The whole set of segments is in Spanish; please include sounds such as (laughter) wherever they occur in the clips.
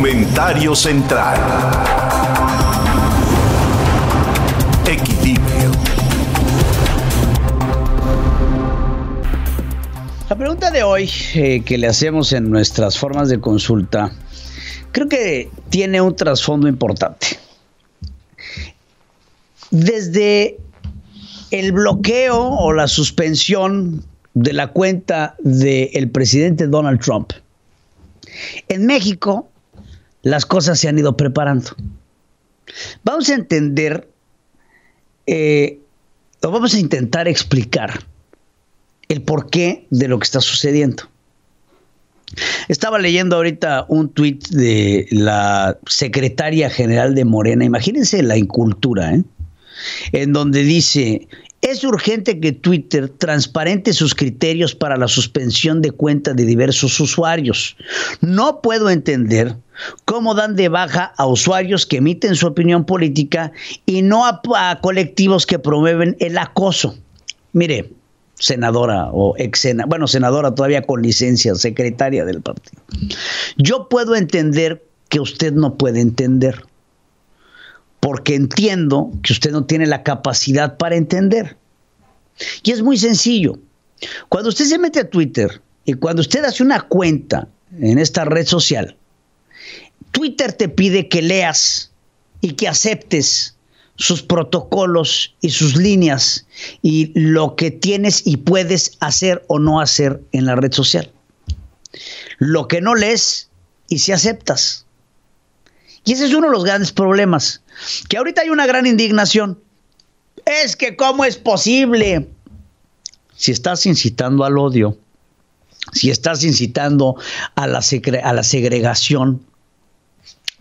Comentario central. Equilibrio. La pregunta de hoy eh, que le hacemos en nuestras formas de consulta creo que tiene un trasfondo importante. Desde el bloqueo o la suspensión de la cuenta del presidente Donald Trump, en México las cosas se han ido preparando. Vamos a entender, eh, o vamos a intentar explicar el porqué de lo que está sucediendo. Estaba leyendo ahorita un tuit de la secretaria general de Morena, imagínense la incultura, ¿eh? en donde dice, es urgente que Twitter transparente sus criterios para la suspensión de cuentas de diversos usuarios. No puedo entender cómo dan de baja a usuarios que emiten su opinión política y no a, colectivos que promueven el acoso. Mire, senadora o ex senadora, bueno, senadora todavía con licencia, secretaria del partido. Yo puedo entender que usted no puede entender, porque entiendo que usted no tiene la capacidad para entender. Y es muy sencillo. Cuando usted se mete a Twitter y cuando usted hace una cuenta en esta red social, Twitter te pide que leas y que aceptes sus protocolos y sus líneas y lo que tienes y puedes hacer o no hacer en la red social. Lo que no lees y si aceptas. Y ese es uno de los grandes problemas, que ahorita hay una gran indignación. Es que cómo es posible. Si estás incitando al odio, si estás incitando a la, a la segregación,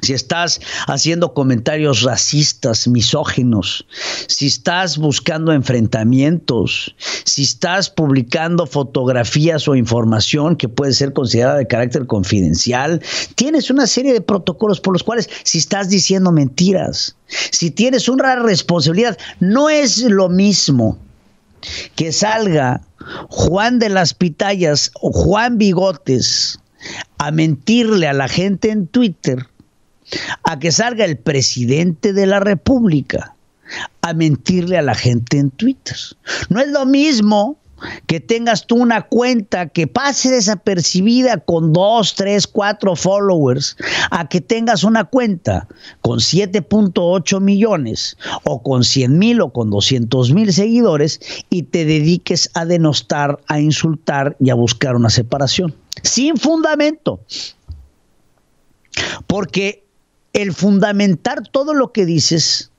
si estás haciendo comentarios racistas, misóginos, si estás buscando enfrentamientos, si estás publicando fotografías o información que puede ser considerada de carácter confidencial, tienes una serie de protocolos por los cuales si estás diciendo mentiras, si tienes una responsabilidad, no es lo mismo que salga Juan de las Pitayas o Juan Bigotes a mentirle a la gente en Twitter a que salga el presidente de la República a mentirle a la gente en Twitter. No es lo mismo que tengas tú una cuenta que pase desapercibida con dos, tres, cuatro followers, a que tengas una cuenta con 7.8 millones o con 100 mil o con 200 mil seguidores y te dediques a denostar, a insultar y a buscar una separación. Sin fundamento. Porque el fundamentar todo lo que dices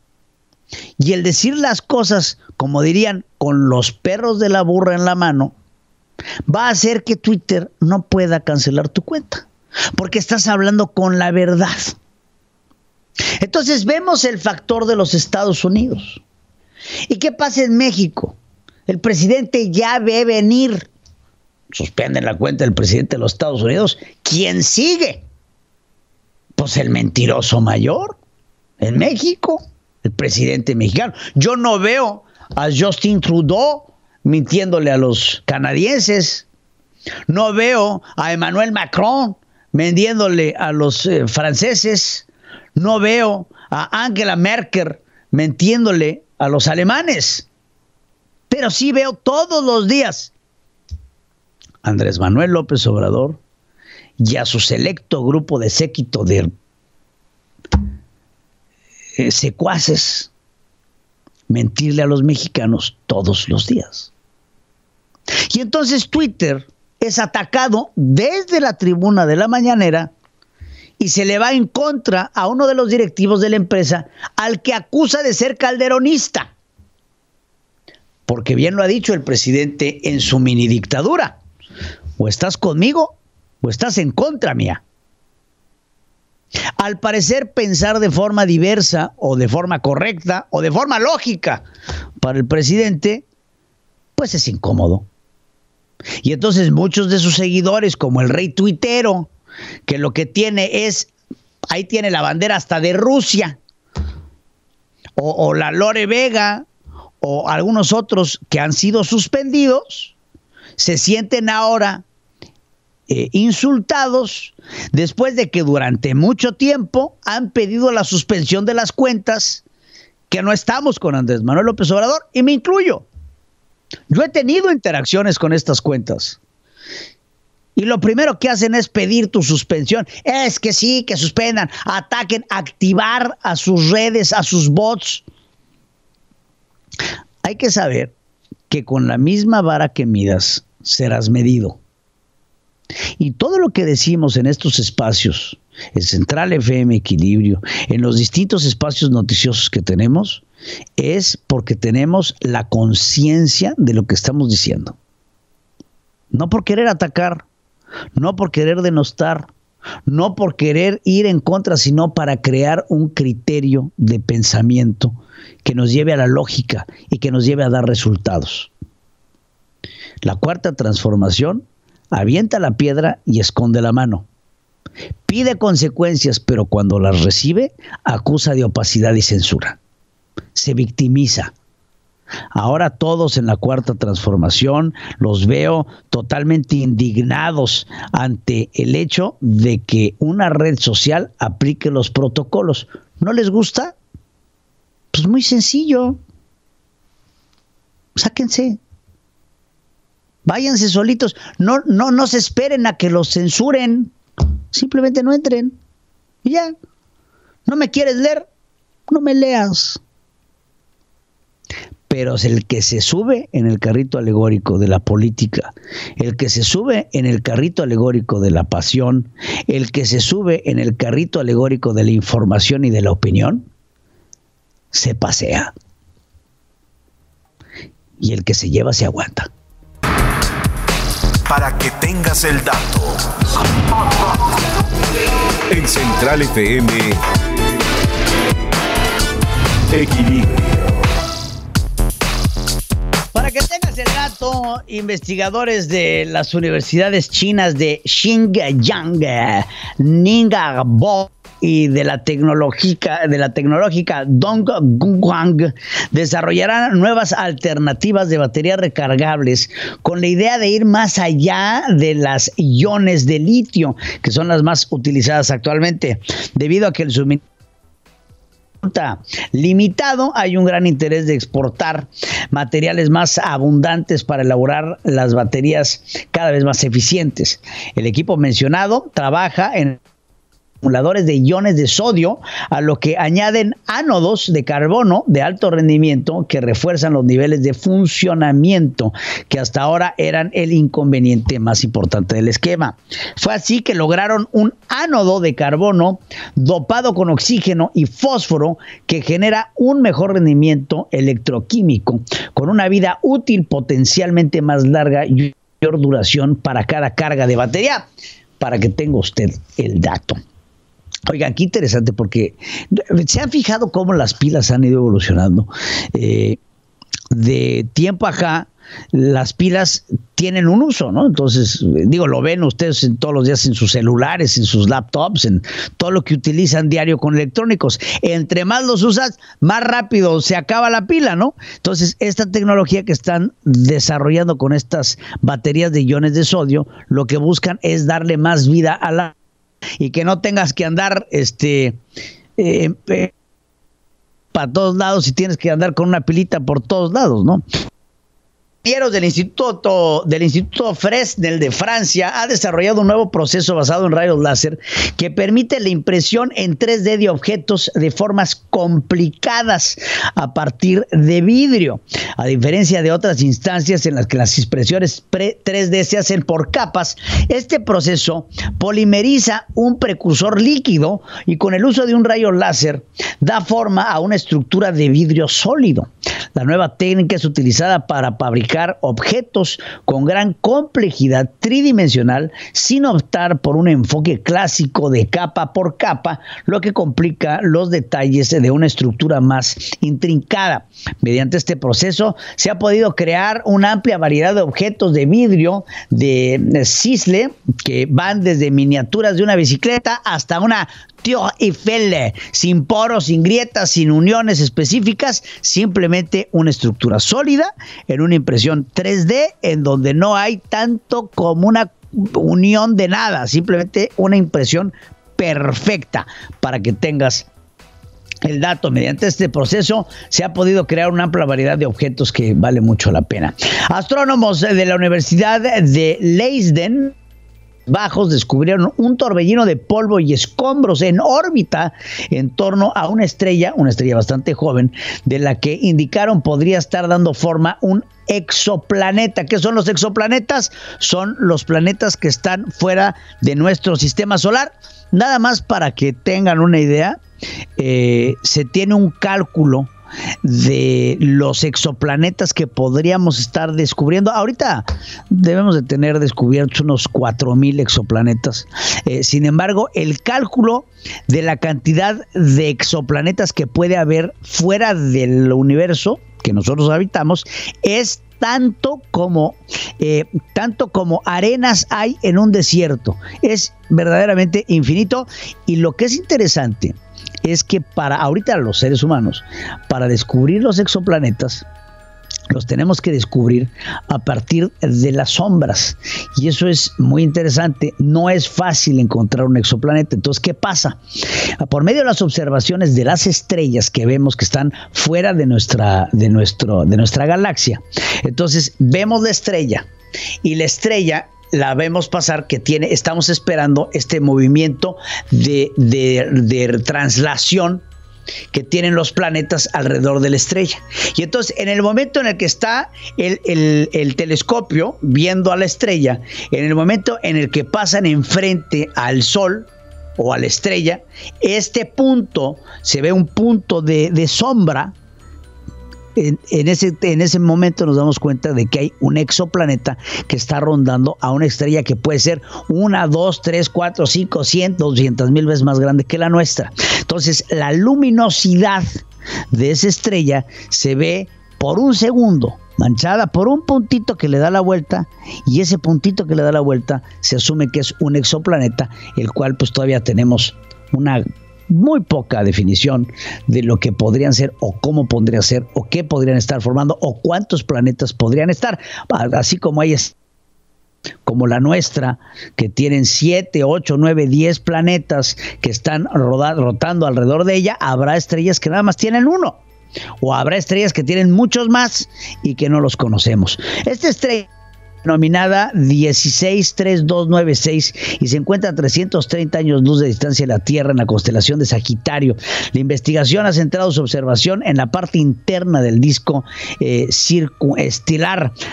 y el decir las cosas, como dirían, con los perros de la burra en la mano, va a hacer que Twitter no pueda cancelar tu cuenta, porque estás hablando con la verdad. Entonces vemos el factor de los Estados Unidos. ¿Y qué pasa en México? El presidente ya ve venir, suspende la cuenta del presidente de los Estados Unidos, ¿quién sigue? Pues el mentiroso mayor en México, el presidente mexicano. Yo no veo a Justin Trudeau mintiéndole a los canadienses. No veo a Emmanuel Macron mintiéndole a los eh, franceses. No veo a Angela Merkel mintiéndole a los alemanes. Pero sí veo todos los días Andrés Manuel López Obrador y a su selecto grupo de séquito de eh, secuaces mentirle a los mexicanos todos los días. Y entonces Twitter es atacado desde la tribuna de la mañanera y se le va en contra a uno de los directivos de la empresa al que acusa de ser calderonista. Porque bien lo ha dicho el presidente en su mini dictadura. O estás conmigo o estás en contra mía. Al parecer pensar de forma diversa o de forma correcta o de forma lógica para el presidente, pues es incómodo. Y entonces muchos de sus seguidores, como el rey tuitero, que lo que tiene es, ahí tiene la bandera hasta de Rusia, o, o la Lore Vega, o algunos otros que han sido suspendidos, se sienten ahora eh, insultados después de que durante mucho tiempo han pedido la suspensión de las cuentas que no estamos con Andrés Manuel López Obrador y me incluyo. Yo he tenido interacciones con estas cuentas. Y lo primero que hacen es pedir tu suspensión. Es que sí, que suspendan, ataquen, activar a sus redes, a sus bots. Hay que saber que con la misma vara que midas serás medido. Y todo lo que decimos en estos espacios, en Central FM Equilibrio, en los distintos espacios noticiosos que tenemos, es porque tenemos la conciencia de lo que estamos diciendo. No por querer atacar, no por querer denostar, no por querer ir en contra, sino para crear un criterio de pensamiento que nos lleve a la lógica y que nos lleve a dar resultados. La cuarta transformación avienta la piedra y esconde la mano. Pide consecuencias, pero cuando las recibe, acusa de opacidad y censura. Se victimiza. Ahora todos en la cuarta transformación los veo totalmente indignados ante el hecho de que una red social aplique los protocolos. ¿No les gusta? Pues muy sencillo. Sáquense. Váyanse solitos. No, no, no se esperen a que los censuren. Simplemente no entren. Y ya. ¿No me quieres leer? No me leas pero es el que se sube en el carrito alegórico de la política, el que se sube en el carrito alegórico de la pasión, el que se sube en el carrito alegórico de la información y de la opinión, se pasea. Y el que se lleva se aguanta. Para que tengas el dato. En Central FM, Equilibrio. Para que tengas el dato, investigadores de las universidades chinas de Xinjiang, Ningbo y de la tecnológica de la tecnológica Dongguang desarrollarán nuevas alternativas de baterías recargables con la idea de ir más allá de las iones de litio que son las más utilizadas actualmente debido a que el suministro limitado, hay un gran interés de exportar materiales más abundantes para elaborar las baterías cada vez más eficientes. El equipo mencionado trabaja en acumuladores de iones de sodio, a lo que añaden ánodos de carbono de alto rendimiento que refuerzan los niveles de funcionamiento que hasta ahora eran el inconveniente más importante del esquema. Fue así que lograron un ánodo de carbono dopado con oxígeno y fósforo que genera un mejor rendimiento electroquímico con una vida útil potencialmente más larga y mayor duración para cada carga de batería para que tenga usted el dato. Oigan, qué interesante porque se han fijado cómo las pilas han ido evolucionando. Eh, de tiempo acá, las pilas tienen un uso, ¿no? Entonces, digo, lo ven ustedes en todos los días en sus celulares, en sus laptops, en todo lo que utilizan diario con electrónicos. Entre más los usas, más rápido se acaba la pila, ¿no? Entonces, esta tecnología que están desarrollando con estas baterías de iones de sodio, lo que buscan es darle más vida a la y que no tengas que andar este eh, eh, para todos lados y tienes que andar con una pilita por todos lados, ¿no? Del Instituto, del Instituto Fresnel de Francia ha desarrollado un nuevo proceso basado en rayos láser que permite la impresión en 3D de objetos de formas complicadas a partir de vidrio. A diferencia de otras instancias en las que las impresiones 3D se hacen por capas, este proceso polimeriza un precursor líquido y con el uso de un rayo láser da forma a una estructura de vidrio sólido. La nueva técnica es utilizada para fabricar objetos con gran complejidad tridimensional sin optar por un enfoque clásico de capa por capa, lo que complica los detalles de una estructura más intrincada. Mediante este proceso se ha podido crear una amplia variedad de objetos de vidrio de cisle que van desde miniaturas de una bicicleta hasta una Tour Eiffel, sin poros, sin grietas, sin uniones específicas, simplemente una estructura sólida en una impresión 3D en donde no hay tanto como una unión de nada, simplemente una impresión perfecta para que tengas el dato. Mediante este proceso se ha podido crear una amplia variedad de objetos que vale mucho la pena. Astrónomos de la Universidad de Leiden Bajos descubrieron un torbellino de polvo y escombros en órbita en torno a una estrella, una estrella bastante joven, de la que indicaron podría estar dando forma un exoplaneta. ¿Qué son los exoplanetas? Son los planetas que están fuera de nuestro sistema solar. Nada más para que tengan una idea, eh, se tiene un cálculo de los exoplanetas que podríamos estar descubriendo. Ahorita debemos de tener descubiertos unos 4.000 exoplanetas. Eh, sin embargo, el cálculo de la cantidad de exoplanetas que puede haber fuera del universo que nosotros habitamos es tanto como eh, tanto como arenas hay en un desierto. Es verdaderamente infinito. Y lo que es interesante es que para ahorita los seres humanos, para descubrir los exoplanetas, los tenemos que descubrir a partir de las sombras. Y eso es muy interesante. No es fácil encontrar un exoplaneta. Entonces, ¿qué pasa? Por medio de las observaciones de las estrellas que vemos que están fuera de nuestra, de nuestro, de nuestra galaxia. Entonces, vemos la estrella y la estrella la vemos pasar que tiene, estamos esperando este movimiento de, de, traslación que tienen los planetas alrededor de la estrella. Y entonces, en el momento en el que está el, el, telescopio viendo a la estrella, en el momento en el que pasan enfrente al Sol o a la estrella, este punto se ve un punto de, de sombra en, ese, en ese momento nos damos cuenta de que hay un exoplaneta que está rondando a una estrella que puede ser una, dos, tres, cuatro, cinco, cien, doscientas mil veces más grande que la nuestra. Entonces, la luminosidad de esa estrella se ve por un segundo manchada por un puntito que le da la vuelta y ese puntito que le da la vuelta se asume que es un exoplaneta, el cual pues todavía tenemos una muy poca definición de lo que podrían ser o cómo podría ser o qué podrían estar formando o cuántos planetas podrían estar, así como hay como la nuestra, que tienen 7, 8, 9, 10 planetas que están rotando alrededor de ella, habrá estrellas que nada más tienen uno. O habrá estrellas que tienen muchos más y que no los conocemos. Esta estrella nominada 163296 y se encuentra a 330 años luz de distancia de la Tierra en la constelación de Sagitario. La investigación ha centrado su observación en la parte interna del disco eh.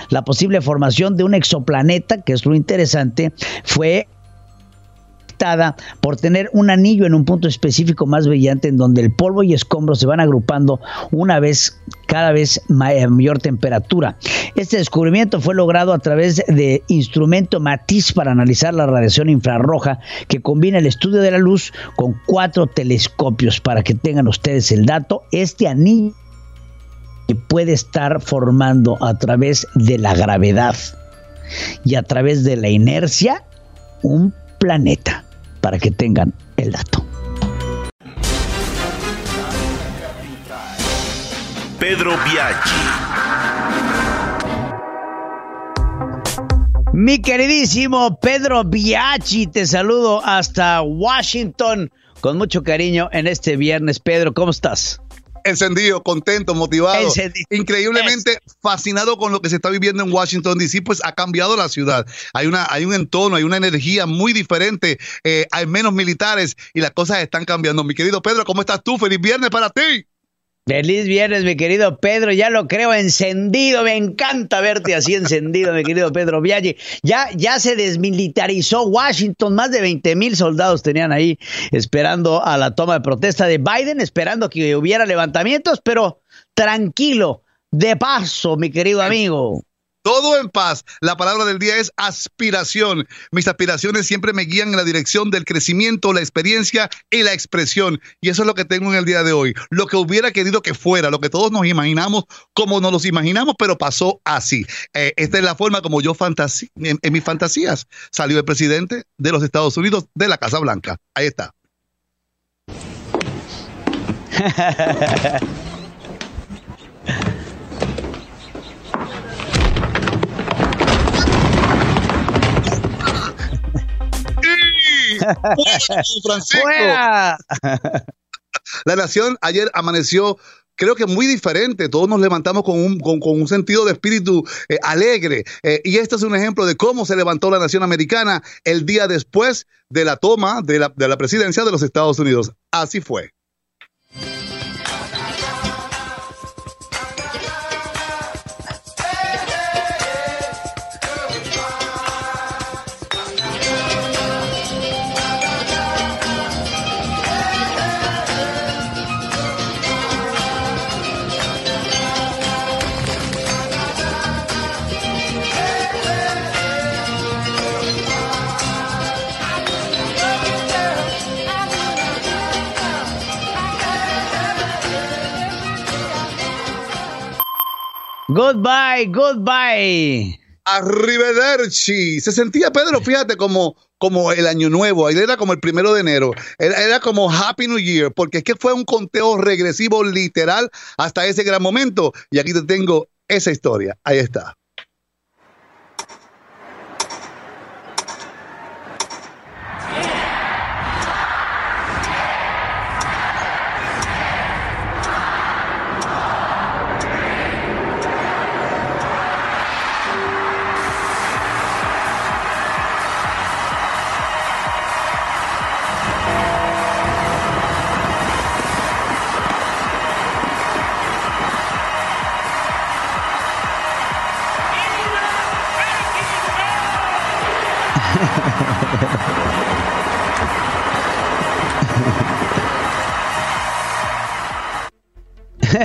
La posible formación de un exoplaneta, que es lo interesante, fue por tener un anillo en un punto específico más brillante en donde el polvo y escombros se van agrupando una vez cada vez eh, mayor temperatura. Este descubrimiento fue logrado a través de instrumento Matiz para analizar la radiación infrarroja que combina el estudio de la luz con cuatro telescopios para que tengan ustedes el dato. Este anillo puede estar formando a través de la gravedad y a través de la inercia un planeta para que tengan el dato. Pedro Biaggi. Mi queridísimo Pedro Biaggi, te saludo hasta Washington con mucho cariño en este viernes. Pedro, ¿cómo estás? Encendido, contento, motivado, increíblemente fascinado con lo que se está viviendo en Washington DC, pues ha cambiado la ciudad. Hay una, hay un entorno, hay una energía muy diferente, eh, hay menos militares y las cosas están cambiando. Mi querido Pedro, ¿cómo estás tú? Feliz viernes para ti. Feliz viernes, mi querido Pedro, ya lo creo encendido, me encanta verte así encendido, mi querido Pedro Viaggi. Ya, ya se desmilitarizó Washington, más de 20 mil soldados tenían ahí esperando a la toma de protesta de Biden, esperando que hubiera levantamientos, pero tranquilo, de paso, mi querido amigo todo en paz. La palabra del día es aspiración. Mis aspiraciones siempre me guían en la dirección del crecimiento, la experiencia y la expresión. Y eso es lo que tengo en el día de hoy. Lo que hubiera querido que fuera, lo que todos nos imaginamos como nos los imaginamos, pero pasó así. Eh, esta es la forma como yo fantasí en, en mis fantasías. Salió el presidente de los Estados Unidos de la Casa Blanca. Ahí está. (laughs) Francisco. ¡Fuera! La nación ayer amaneció creo que muy diferente. Todos nos levantamos con un, con, con un sentido de espíritu eh, alegre. Eh, y este es un ejemplo de cómo se levantó la nación americana el día después de la toma de la, de la presidencia de los Estados Unidos. Así fue. Goodbye, goodbye. Arrivederci. Se sentía Pedro, fíjate, como, como el año nuevo. Ahí era como el primero de enero. Era, era, como Happy New Year, porque es que fue un conteo regresivo literal hasta ese gran momento. Y aquí te tengo esa historia. Ahí está.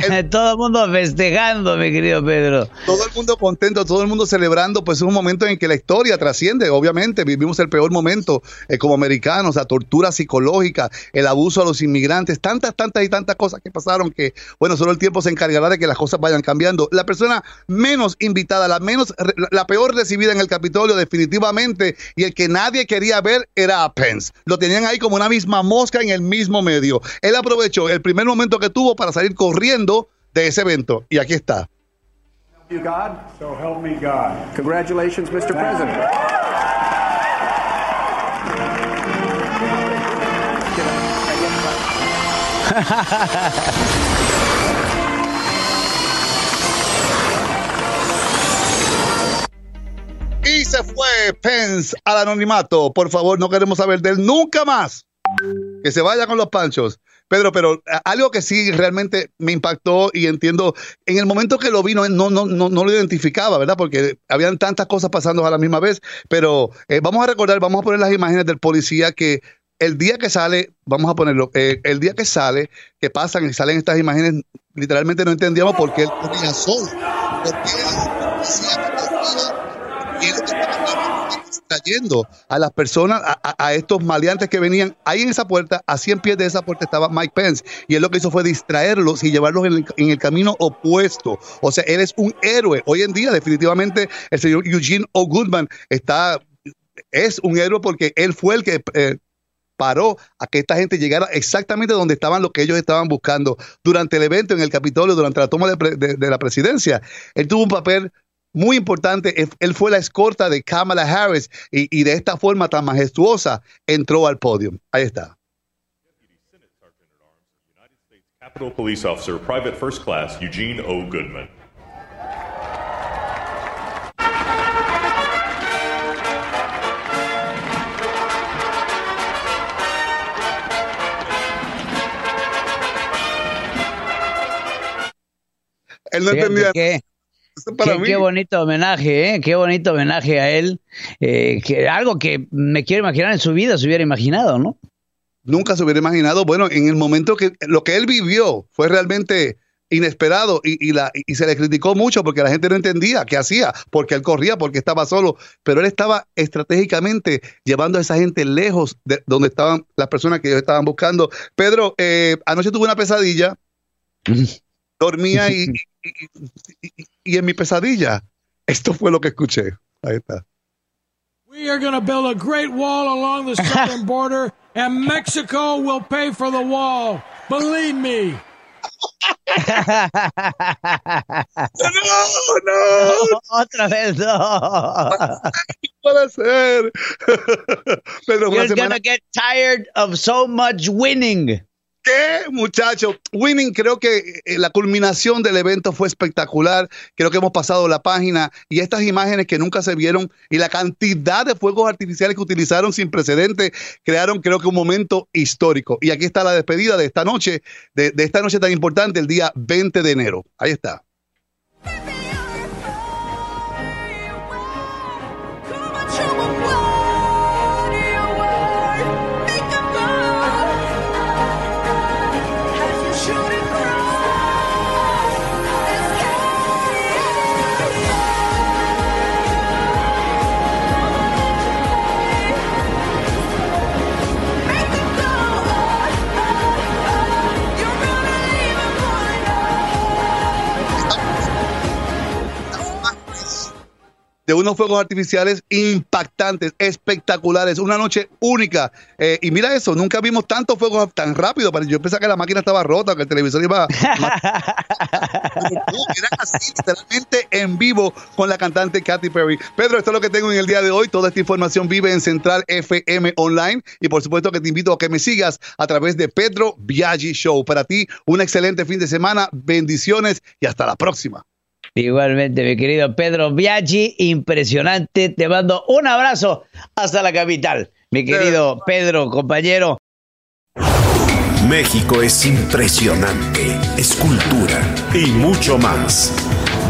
(laughs) todo el mundo festejando, mi querido Pedro. Todo el mundo contento, todo el mundo celebrando, pues es un momento en que la historia trasciende, obviamente, vivimos el peor momento eh, como americanos, la tortura psicológica, el abuso a los inmigrantes, tantas, tantas y tantas cosas que pasaron que, bueno, solo el tiempo se encargará de que las cosas vayan cambiando. La persona menos invitada, la menos, la peor recibida en el Capitolio definitivamente, y el que nadie quería ver era a Pence. Lo tenían ahí como una misma mosca en el mismo medio. Él aprovechó el primer momento que tuvo para salir corriendo de ese evento. Y aquí está. You God, so help me God. Congratulations, Mr. President. (laughs) y se fue Pence al anonimato. Por favor, no queremos saber de él nunca más. Que se vaya con los panchos. Pedro, pero algo que sí realmente me impactó y entiendo, en el momento que lo vi no, no, no, no lo identificaba, ¿verdad? Porque habían tantas cosas pasando a la misma vez, pero eh, vamos a recordar, vamos a poner las imágenes del policía que el día que sale, vamos a ponerlo, eh, el día que sale, que pasan y salen estas imágenes, literalmente no entendíamos por qué él corría solo, trayendo a las personas, a, estos maleantes que venían ahí en esa puerta, a 100 pies de esa puerta estaba Mike Pence, y él lo que hizo fue distraerlos y llevarlos en el, en el camino opuesto. O sea, él es un héroe. Hoy en día, definitivamente, el señor Eugene O. Goodman está, es un héroe porque él fue el que... Eh, paró a que esta gente llegara exactamente donde estaban lo que ellos estaban buscando durante el evento en el Capitolio, durante la toma de, de, de la presidencia. Él tuvo un papel muy importante, él fue la escorta de Kamala Harris y, y, de esta forma tan majestuosa entró al podio. Ahí está. Capitol Police Officer, Private First Class Eugene O. Goodman. Él no entendía. Qué, qué, bonito homenaje, ¿eh? qué bonito homenaje a él. Eh, que, algo que me quiero imaginar en su vida se hubiera imaginado, ¿no? Nunca se hubiera imaginado. Bueno, en el momento que lo que él vivió fue realmente inesperado y, y, la, y se le criticó mucho porque la gente no entendía qué hacía, porque él corría, porque estaba solo, pero él estaba estratégicamente llevando a esa gente lejos de donde estaban las personas que ellos estaban buscando. Pedro, eh, anoche tuve una pesadilla, dormía y, y, y, en mi pesadilla, esto fue lo que escuché. Ahí está. We are going to build a great wall along the southern (laughs) border, and Mexico will pay for the wall. Believe me. (laughs) no, no. (laughs) Otra vez no. puede ser. Pedro, una You're semana. gonna get tired of so much winning. ¿Qué, muchacho? Winning, creo que eh, la culminación del evento fue espectacular. Creo que hemos pasado la página y estas imágenes que nunca se vieron y la cantidad de fuegos artificiales que utilizaron sin precedente crearon, creo que un momento histórico. Y aquí está la despedida de esta noche, de, de esta noche tan importante, el día 20 de enero. Ahí está. De unos fuegos artificiales impactantes, espectaculares, una noche única. Eh, y mira eso, nunca vimos tantos fuegos tan rápido. Yo pensaba que la máquina estaba rota, que el televisor iba... (laughs) Era así, literalmente en vivo con la cantante Katy Perry. Pedro, esto es lo que tengo en el día de hoy. Toda esta información vive en Central FM Online. Y por supuesto que te invito a que me sigas a través de Pedro Biaggi Show. Para ti, un excelente fin de semana. Bendiciones y hasta la próxima. Igualmente, mi querido Pedro Biaggi, impresionante. Te mando un abrazo hasta la capital. Mi querido Pedro, compañero. México es impresionante, es cultura y mucho más.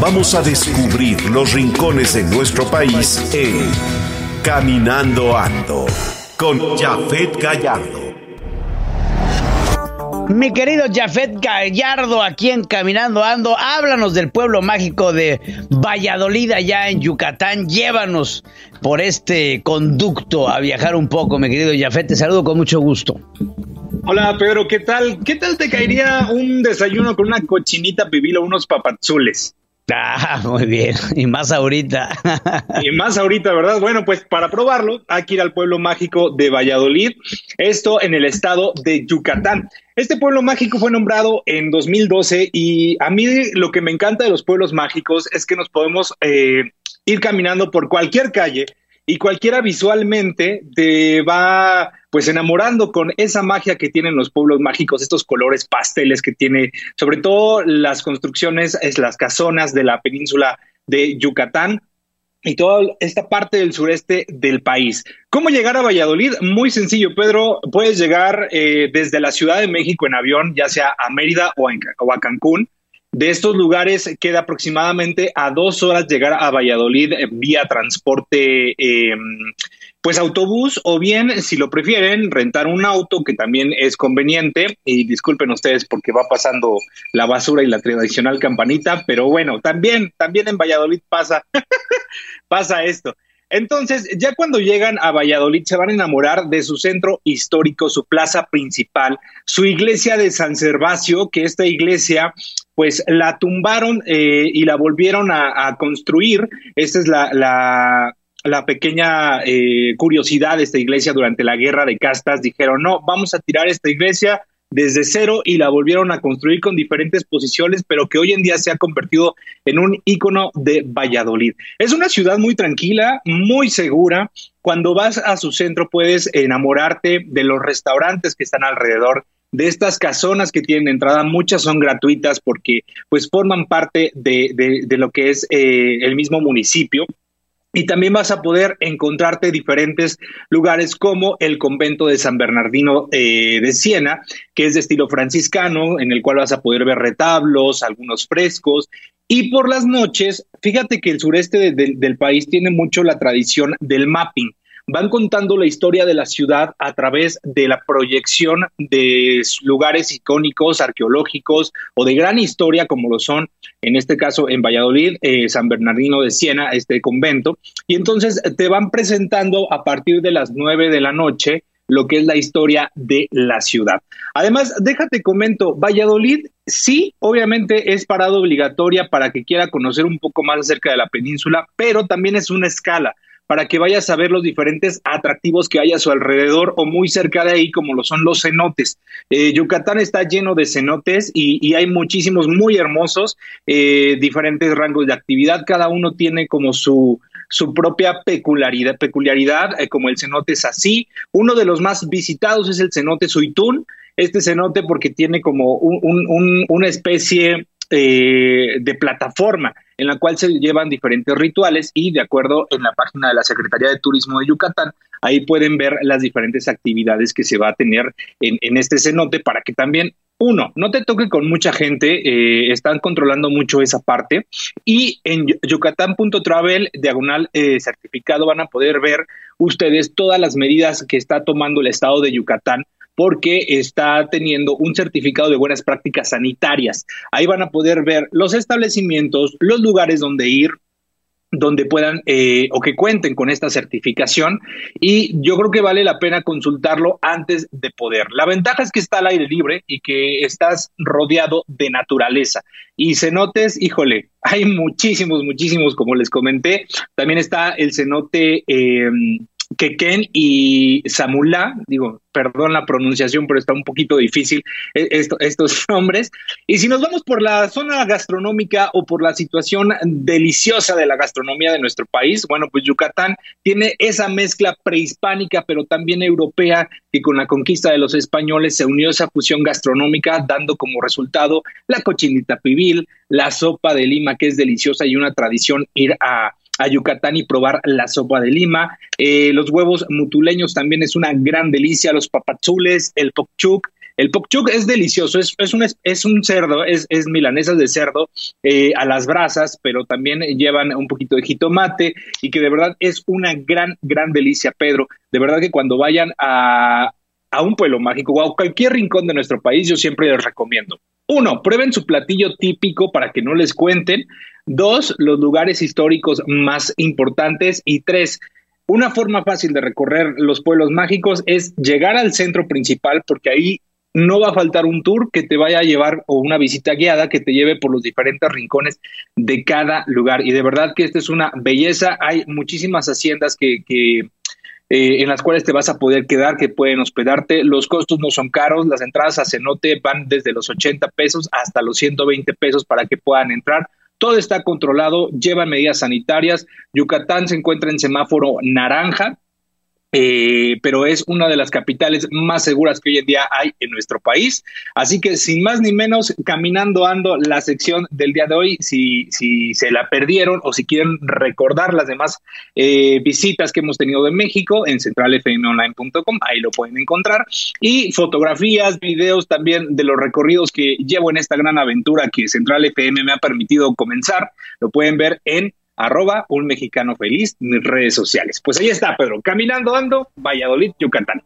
Vamos a descubrir los rincones de nuestro país en Caminando Ando con Jafet Gallardo. Mi querido Jafet Gallardo, aquí en Caminando Ando, háblanos del pueblo mágico de Valladolid, allá en Yucatán. Llévanos por este conducto a viajar un poco, mi querido Jafet. Te saludo con mucho gusto. Hola Pedro, ¿qué tal? ¿Qué tal te caería un desayuno con una cochinita pibil o unos papazules? Ah, muy bien. (laughs) Y más ahorita. y más ahorita, ¿verdad? Bueno, pues para probarlo, hay que ir al pueblo mágico de Valladolid, esto en el estado de Yucatán. Este pueblo mágico fue nombrado en 2012 y a mí lo que me encanta de los pueblos mágicos es que nos podemos eh, ir caminando por cualquier calle y cualquiera visualmente te va pues enamorando con esa magia que tienen los pueblos mágicos, estos colores pasteles que tiene, sobre todo las construcciones, es las casonas de la península de Yucatán y toda esta parte del sureste del país. ¿Cómo llegar a Valladolid? Muy sencillo, Pedro. Puedes llegar eh, desde la Ciudad de México en avión, ya sea a Mérida o, o a Cancún. De estos lugares queda aproximadamente a dos horas llegar a Valladolid eh, vía transporte, eh, pues autobús o bien, si lo prefieren, rentar un auto que también es conveniente. Y disculpen ustedes porque va pasando la basura y la tradicional campanita, pero bueno, también, también en Valladolid pasa, (laughs) pasa esto. Entonces, ya cuando llegan a Valladolid, se van a enamorar de su centro histórico, su plaza principal, su iglesia de San Servacio, que esta iglesia, pues la tumbaron eh, y la volvieron a, a, construir. Esta es la, la, la pequeña eh, curiosidad de esta iglesia durante la guerra de castas. Dijeron, no, vamos a tirar esta iglesia desde cero y la volvieron a construir con diferentes posiciones, pero que hoy en día se ha convertido en un ícono de Valladolid. Es una ciudad muy tranquila, muy segura. Cuando vas a su centro puedes enamorarte de los restaurantes que están alrededor, de estas casonas que tienen entrada, muchas son gratuitas porque pues forman parte de, de, lo que es eh, el mismo municipio. Y también vas a poder encontrarte diferentes lugares como el convento de San Bernardino eh, de Siena, que es de estilo franciscano, en el cual vas a poder ver retablos, algunos frescos. Y por las noches, fíjate que el sureste de, de, del país tiene mucho la tradición del mapping van contando la historia de la ciudad a través de la proyección de lugares icónicos, arqueológicos o de gran historia, como lo son, en este caso, en Valladolid, eh, San Bernardino de Siena, este convento. Y entonces te van presentando a partir de las nueve de la noche lo que es la historia de la ciudad. Además, déjate comento, Valladolid sí, obviamente es parada obligatoria para que quiera conocer un poco más acerca de la península, pero también es una escala para que vayas a ver los diferentes atractivos que hay a su alrededor o muy cerca de ahí, como lo son los cenotes. Eh, Yucatán está lleno de cenotes y, hay muchísimos muy hermosos, eh, diferentes rangos de actividad. Cada uno tiene como su, su propia peculiaridad, peculiaridad eh, como el cenote es así. Uno de los más visitados es el cenote Suitún. Este cenote porque tiene como una especie de plataforma en la cual se llevan diferentes rituales y de acuerdo en la página de la Secretaría de Turismo de Yucatán, ahí pueden ver las diferentes actividades que se va a tener en, este cenote para que también uno, no te toque con mucha gente, eh, están controlando mucho esa parte. Y en yucatán.travel, diagonal eh, certificado, van a poder ver ustedes todas las medidas que está tomando el estado de Yucatán porque está teniendo un certificado de buenas prácticas sanitarias. Ahí van a poder ver los establecimientos, los lugares donde ir, donde puedan eh, o que cuenten con esta certificación y yo creo que vale la pena consultarlo antes de poder. La ventaja es que está al aire libre y que estás rodeado de naturaleza y cenotes, híjole, hay muchísimos, muchísimos, como les comenté. También está el cenote eh, Ken y Samulá, digo, perdón la pronunciación, pero está un poquito difícil eh, estos (laughs) nombres. Y si nos vamos por la zona gastronómica o por la situación deliciosa de la gastronomía de nuestro país, bueno, pues Yucatán tiene esa mezcla prehispánica, pero también europea, que con la conquista de los españoles se unió esa fusión gastronómica, dando como resultado la cochinita pibil, la sopa de lima, que es deliciosa y una tradición ir a a Yucatán y probar la sopa de lima. Eh, los huevos mutuleños también es una gran delicia, los papazules, el pokchuk. El pokchuk es delicioso, es, es, un, es un cerdo, es, es milanesas de cerdo eh, a las brasas, pero también llevan un poquito de jitomate y que de verdad es una gran, gran delicia, Pedro. De verdad que cuando vayan a, a un pueblo mágico o a cualquier rincón de nuestro país, yo siempre les recomiendo. Uno, prueben su platillo típico para que no les cuenten. Dos, los lugares históricos más importantes. Y tres, una forma fácil de recorrer los pueblos mágicos es llegar al centro principal porque ahí no va a faltar un tour que te vaya a llevar o una visita guiada que te lleve por los diferentes rincones de cada lugar. Y de verdad que esta es una belleza. Hay muchísimas haciendas que, que eh, en las cuales te vas a poder quedar, que pueden hospedarte. Los costos no son caros, las entradas a cenote van desde los 80 pesos hasta los 120 pesos para que puedan entrar. Todo está controlado, lleva medidas sanitarias. Yucatán se encuentra en semáforo naranja, eh, pero es una de las capitales más seguras que hoy en día hay en nuestro país. Así que sin más ni menos, caminando ando la sección del día de hoy, si, si se la perdieron o si quieren recordar las demás eh, visitas que hemos tenido de México en centralfmonline.com, ahí lo pueden encontrar. Y fotografías, videos también de los recorridos que llevo en esta gran aventura que Central FM me ha permitido comenzar, lo pueden ver en arroba un mexicano feliz en redes sociales. Pues ahí está, Pedro, caminando ando, Valladolid, Yucatán.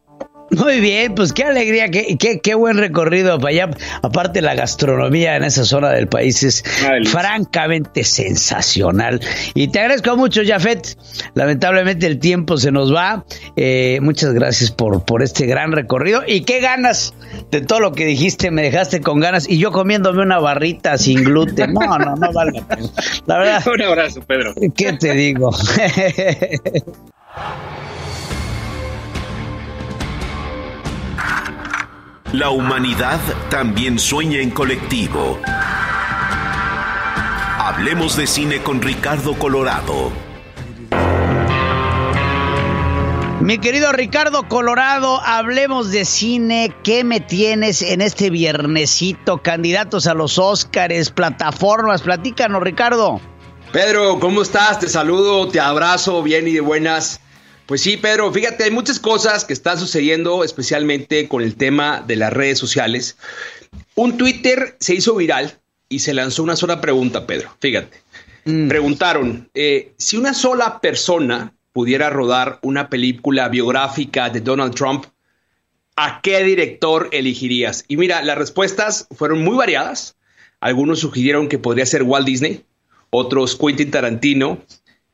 Muy bien, pues qué alegría, qué, qué, buen recorrido para allá. Aparte, la gastronomía en esa zona del país es francamente sensacional. Y te agradezco mucho, Jafet. Lamentablemente el tiempo se nos va. Eh, muchas gracias por, por este gran recorrido. Y qué ganas de todo lo que dijiste, me dejaste con ganas. Y yo comiéndome una barrita sin gluten. No, no, no vale. La verdad. (laughs) Un abrazo, Pedro. ¿Qué te digo? (laughs) La humanidad también sueña en colectivo. Hablemos de cine con Ricardo Colorado. Mi querido Ricardo Colorado, hablemos de cine. ¿Qué me tienes en este viernesito? Candidatos a los Óscares, plataformas. Platícanos, Ricardo. Pedro, ¿cómo estás? Te saludo, te abrazo bien y de buenas. Pues sí, Pedro, fíjate, hay muchas cosas que están sucediendo, especialmente con el tema de las redes sociales. Un Twitter se hizo viral y se lanzó una sola pregunta, Pedro. Fíjate. Mm. Preguntaron, eh, si una sola persona pudiera rodar una película biográfica de Donald Trump, ¿a qué director elegirías? Y mira, las respuestas fueron muy variadas. Algunos sugirieron que podría ser Walt Disney, otros Quentin Tarantino,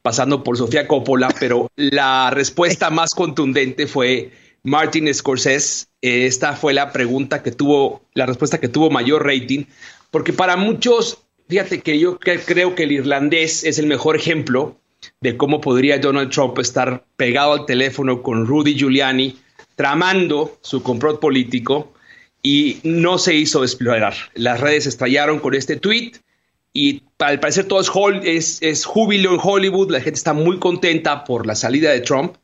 pasando por Sofía Coppola, pero la respuesta más contundente fue Martin Scorsese. Esta fue la pregunta que tuvo, la respuesta que tuvo mayor rating, porque para muchos, fíjate que yo creo que el irlandés es el mejor ejemplo, de cómo podría Donald Trump estar pegado al teléfono con Rudy Giuliani, tramando su complot político y no se hizo explorar. Las redes estallaron con este tweet y al parecer todo es, júbilo en Hollywood, la gente está muy contenta por la salida de Trump.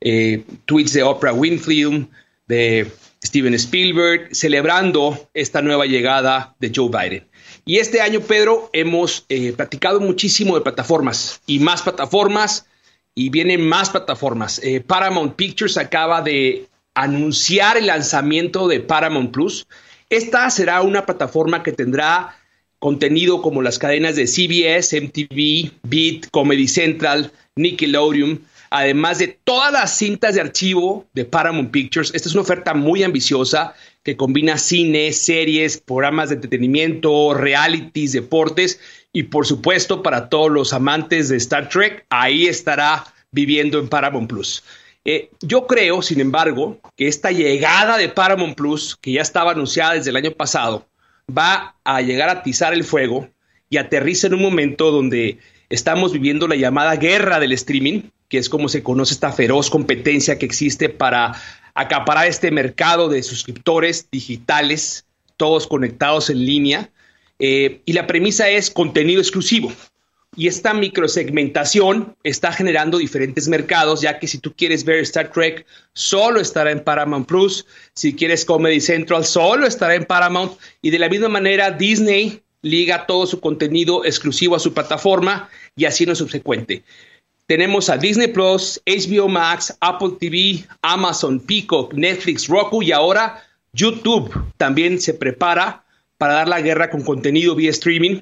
Eh, tweets de Oprah Winfrey, de Steven Spielberg, celebrando esta nueva llegada de Joe Biden. Y este año, Pedro, hemos eh, platicado muchísimo de plataformas y más plataformas y vienen más plataformas. Eh, Paramount Pictures acaba de anunciar el lanzamiento de Paramount Plus. Esta será una plataforma que tendrá contenido como las cadenas de CBS, MTV, Beat, Comedy Central, Nickelodeon, además de todas las cintas de archivo de Paramount Pictures. Esta es una oferta muy ambiciosa que combina cine, series, programas de entretenimiento, realities, deportes y por supuesto para todos los amantes de Star Trek, ahí estará viviendo en Paramount Plus. Eh, yo creo, sin embargo, que esta llegada de Paramount Plus, que ya estaba anunciada desde el año pasado, va a llegar a atizar el fuego y aterriza en un momento donde estamos viviendo la llamada guerra del streaming, que es como se conoce esta feroz competencia que existe para acaparar este mercado de suscriptores digitales, todos conectados en línea. Eh, y la premisa es contenido exclusivo. Y esta microsegmentación está generando diferentes mercados, ya que si tú quieres ver Star Trek, solo estará en Paramount Plus. Si quieres Comedy Central, solo estará en Paramount. Y de la misma manera, Disney liga todo su contenido exclusivo a su plataforma y así no subsecuente. Tenemos a Disney Plus, HBO Max, Apple TV, Amazon, Peacock, Netflix, Roku y ahora YouTube también se prepara para dar la guerra con contenido vía streaming.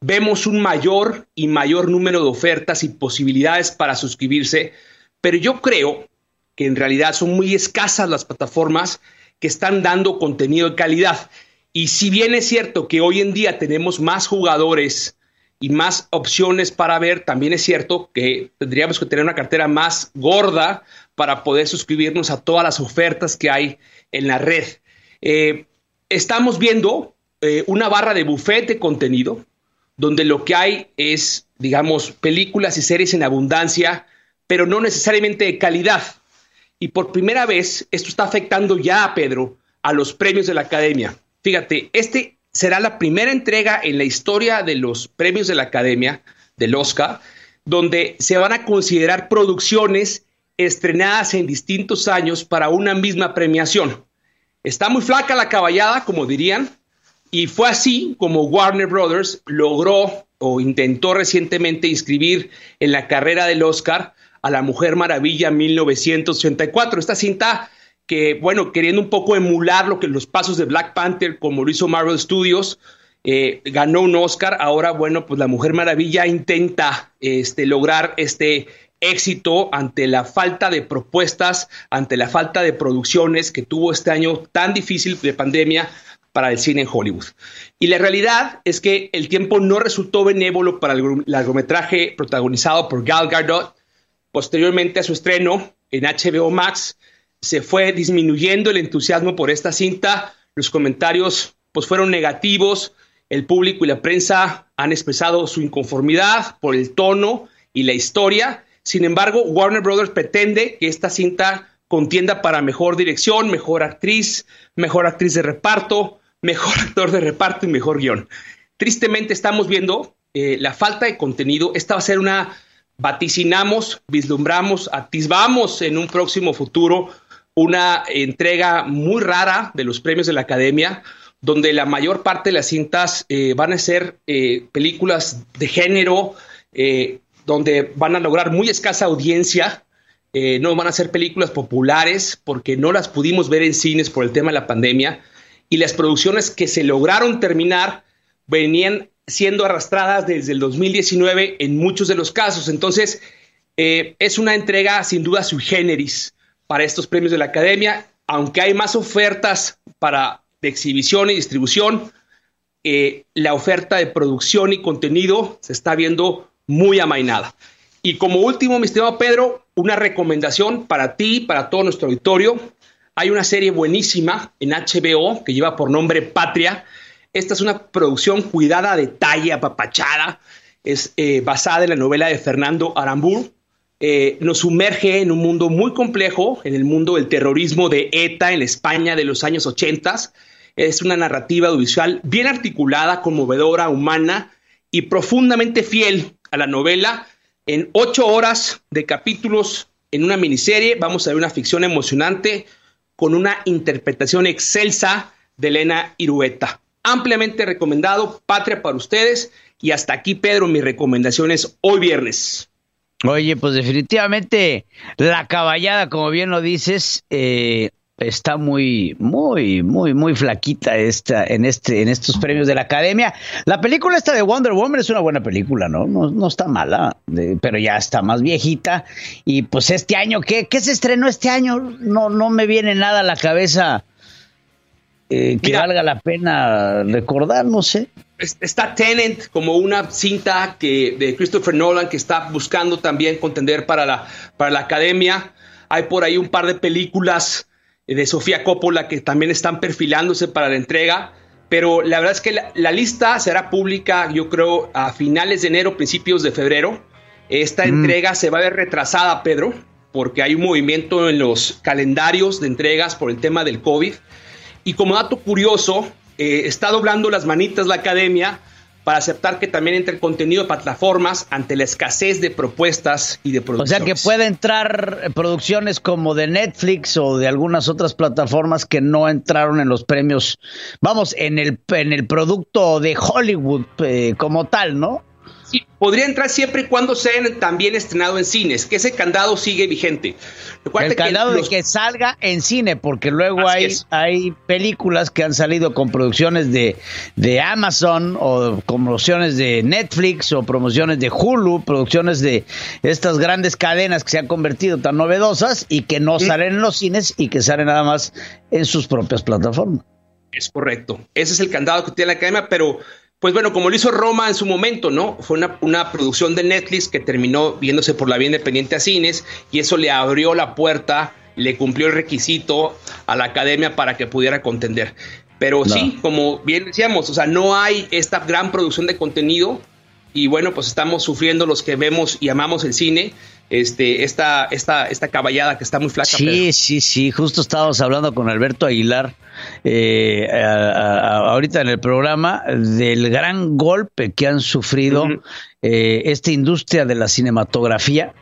Vemos un mayor y mayor número de ofertas y posibilidades para suscribirse, pero yo creo que en realidad son muy escasas las plataformas que están dando contenido de calidad. Y si bien es cierto que hoy en día tenemos más jugadores y más opciones para ver, también es cierto que tendríamos que tener una cartera más gorda para poder suscribirnos a todas las ofertas que hay en la red. Eh, estamos viendo eh, una barra de buffet de contenido donde lo que hay es, digamos, películas y series en abundancia, pero no necesariamente de calidad. Y por primera vez esto está afectando ya, Pedro, a los premios de la academia. Fíjate, este será la primera entrega en la historia de los premios de la Academia del Oscar, donde se van a considerar producciones estrenadas en distintos años para una misma premiación. Está muy flaca la caballada, como dirían, y fue así como Warner Brothers logró o intentó recientemente inscribir en la carrera del Oscar a la Mujer Maravilla 1984. Esta cinta que, bueno, queriendo un poco emular lo que los pasos de Black Panther, como lo hizo Marvel Studios, eh, ganó un Oscar. Ahora, bueno, pues la Mujer Maravilla intenta este, lograr este éxito ante la falta de propuestas, ante la falta de producciones que tuvo este año tan difícil de pandemia para el cine en Hollywood. Y la realidad es que el tiempo no resultó benévolo para el largometraje protagonizado por Gal Gadot. Posteriormente a su estreno en HBO Max, se fue disminuyendo el entusiasmo por esta cinta, los comentarios pues fueron negativos, el público y la prensa han expresado su inconformidad por el tono y la historia. Sin embargo, Warner Brothers pretende que esta cinta contienda para mejor dirección, mejor actriz, mejor actriz de reparto, mejor (laughs) actor de reparto y mejor guion. Tristemente estamos viendo eh, la falta de contenido. Esta va a ser una, vaticinamos, vislumbramos, atisbamos en un próximo futuro una entrega muy rara de los premios de la Academia, donde la mayor parte de las cintas eh, van a ser eh, películas de género, donde van a lograr muy escasa audiencia, no van a ser películas populares porque no las pudimos ver en cines por el tema de la pandemia, y las producciones que se lograron terminar venían siendo arrastradas desde el 2019 en muchos de los casos. Entonces, es una entrega sin duda sui generis para estos premios de la Academia, aunque hay más ofertas para de exhibición y distribución, eh, la oferta de producción y contenido se está viendo muy amainada. Y como último, mi estimado Pedro, una recomendación para ti, para todo nuestro auditorio. Hay una serie buenísima en HBO que lleva por nombre Patria. Esta es una producción cuidada, detalle, apapachada. es eh, basada en la novela de Fernando Aramburu. Eh, nos sumerge en un mundo muy complejo, en el mundo del terrorismo de ETA en España de los años 80. Es una narrativa audiovisual bien articulada, conmovedora, humana y profundamente fiel a la novela. En ocho horas de capítulos en una miniserie, vamos a ver una ficción emocionante con una interpretación excelsa de Elena Irueta. Ampliamente recomendado, Patria para ustedes. Y hasta aquí, Pedro, mis recomendaciones hoy viernes. Oye, pues definitivamente la caballada, como bien lo dices, eh, está muy, muy, muy, muy flaquita esta, en este, en estos premios de la academia. La película esta de Wonder Woman es una buena película, ¿no? No, no está mala, pero ya está más viejita. Y pues este año, ¿qué, ¿qué se estrenó este año? No, no me viene nada a la cabeza eh, que valga la pena recordar, no sé. Está Tenant como una cinta que, de Christopher Nolan que está buscando también contender para la, para la academia. Hay por ahí un par de películas de Sofía Coppola que también están perfilándose para la entrega. Pero la verdad es que la, lista será pública, yo creo, a finales de enero, principios de febrero. Esta mm. entrega se va a ver retrasada, Pedro, porque hay un movimiento en los calendarios de entregas por el tema del COVID. Y como dato curioso, eh, está doblando las manitas la academia para aceptar que también entre el contenido de plataformas ante la escasez de propuestas y de producciones. O sea que puede entrar producciones como de Netflix o de algunas otras plataformas que no entraron en los premios, vamos, en el, en el producto de Hollywood eh, como tal, ¿no? Sí, podría entrar siempre y cuando sean también estrenado en cines, que ese candado sigue vigente. el candado de que salga en cine, porque luego hay, hay películas que han salido con producciones de, de Amazon o promociones de Netflix o promociones de Hulu, producciones de estas grandes cadenas que se han convertido tan novedosas y que no salen en los cines y que salen nada más en sus propias plataformas. Es correcto. Ese es el candado que tiene la academia, pero pues bueno, como lo hizo Roma en su momento, ¿no? Fue una, producción de Netflix que terminó viéndose por la vía independiente a cines y eso le abrió la puerta, le cumplió el requisito a la academia para que pudiera contender. Pero sí, como bien decíamos, o sea, no hay esta gran producción de contenido y bueno, pues estamos sufriendo los que vemos y amamos el cine este, esta, esta, esta caballada que está muy flaca. Sí, sí, sí, justo estábamos hablando con Alberto Aguilar eh, ahorita en el programa del gran golpe que han sufrido eh, esta industria de la cinematografía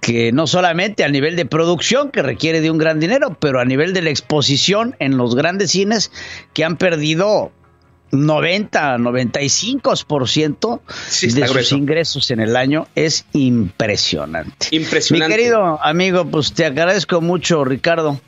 que no solamente a nivel de producción, que requiere de un gran dinero, pero a nivel de la exposición en los grandes cines, que han perdido 90, 95% de sus ingresos en el año es impresionante. Impresionante. Mi querido amigo, pues te agradezco mucho, Ricardo.